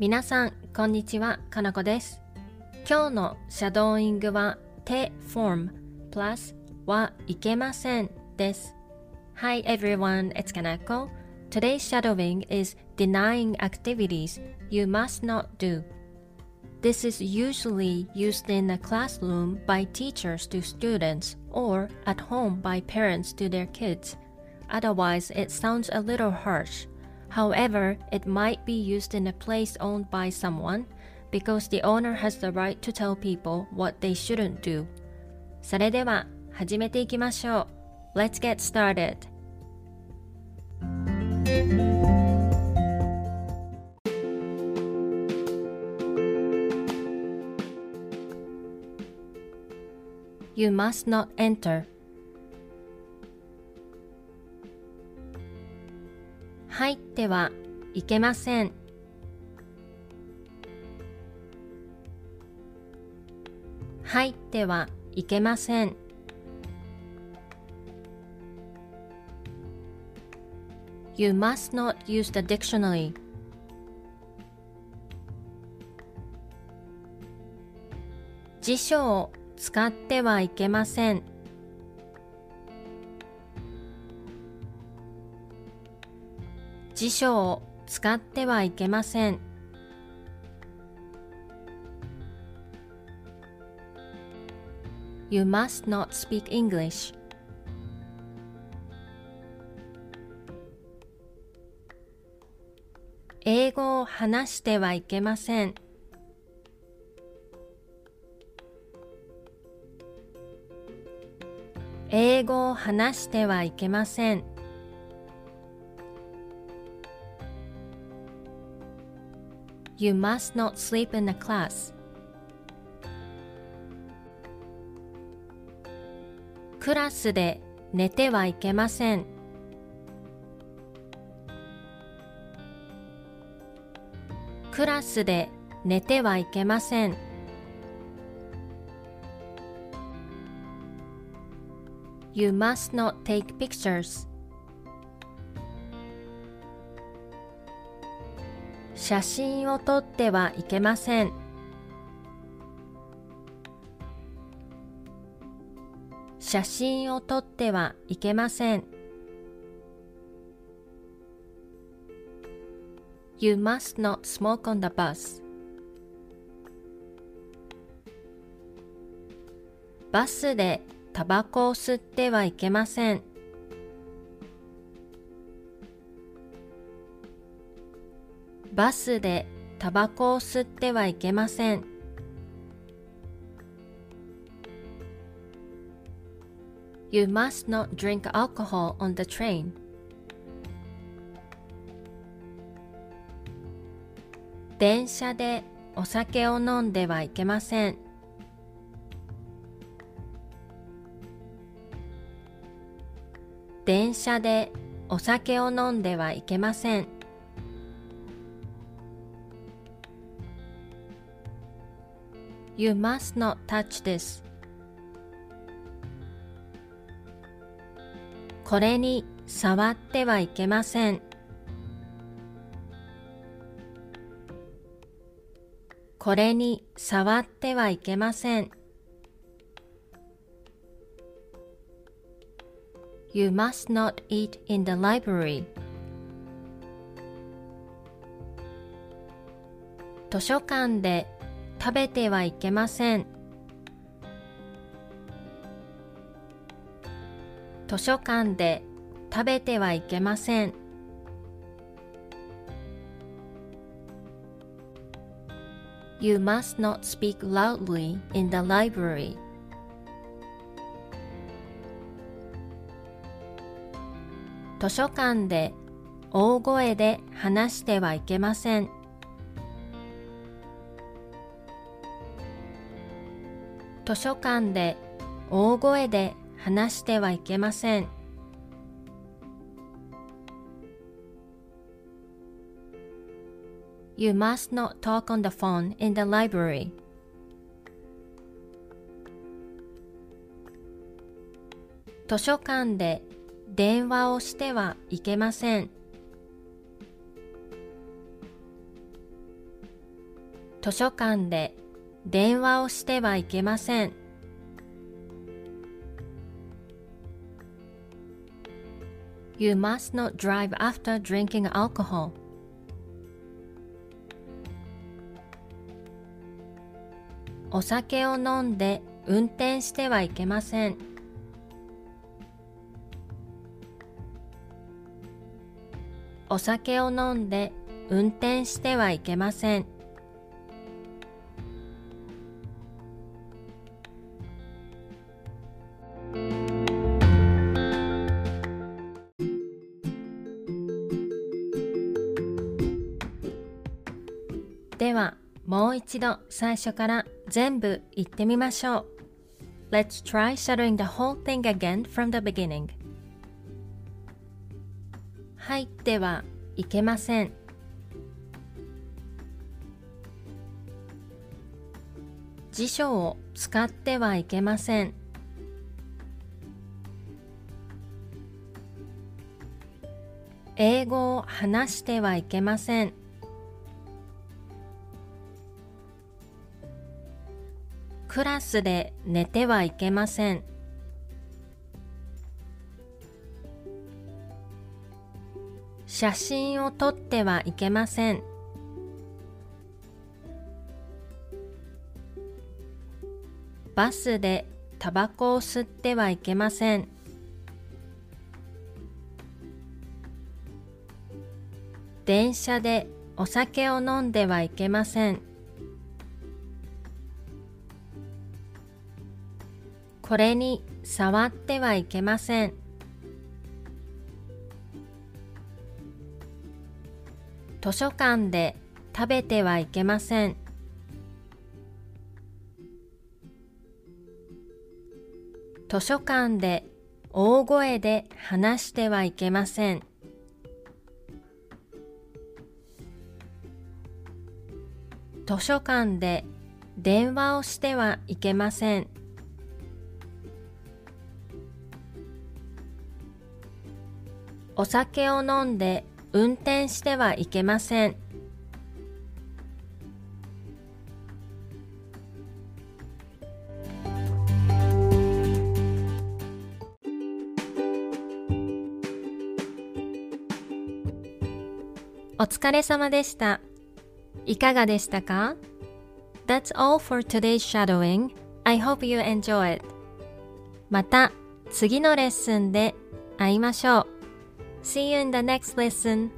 皆さん、こんにちは、かなこです。今日のシャドーイングは手 form plus はいけませんです。Hi everyone, it's Kanako. Today's shadowing is denying activities you must not do. This is usually used in a classroom by teachers to students or at home by parents to their kids. Otherwise, it sounds a little harsh. However, it might be used in a place owned by someone because the owner has the right to tell people what they shouldn't do. それでは始めていきましょう。Let's get started. You must not enter. 入ってはいけません。入ってはいけません。You must not use the dictionary. 辞書を使ってはいけません。辞書を使ってはいけません。You must not speak English. 英語を話してはいけません。英語を話してはいけません。You must not sleep in a class. クラスで寝てはいけません。クラスで寝てはいけません。You must not take pictures. 写真を撮ってはいけません。写真を撮ってはいけません。You must not smoke on the bus. バスでタバコを吸ってはいけません。バスでタバコを吸ってはいけません。You must not drink alcohol on the train. 電車でお酒を飲んではいけません。電車でお酒を飲んではいけません。You must not touch this. これに触ってはいけません。これに触ってはいけません。You must not eat in the library. 図書館で食べてはいけません。図書館で食べてはいけません。You must not speak loudly in the library. 図書館で大声で話してはいけません。図書館で大声で話してはいけません。You must not talk on the phone in the library. 図書館で電話をしてはいけません。図書館で電話をしてはいけません。You must not drive after drinking alcohol. お酒を飲んで運転してはいけません。お酒を飲んで運転してはいけません。ではもう一度最初から全部言ってみましょう。Let's try shadowing the whole thing again from the beginning. 入ってはいけません。辞書を使ってはいけません。英語を話してはいけません。クラスで寝てはいけません。写真を撮ってはいけません。バスでタバコを吸ってはいけません。電車でお酒を飲んではいけません。これに触ってはいけません。図書館で食べてはいけません。図書館で大声で話してはいけません。図書館で電話をしてはいけません。お酒を飲んで運転してはいけません。お疲れ様でした。いかがでしたか？That's all for today's shadowing. I hope you enjoy it. また次のレッスンで会いましょう。See you in the next lesson.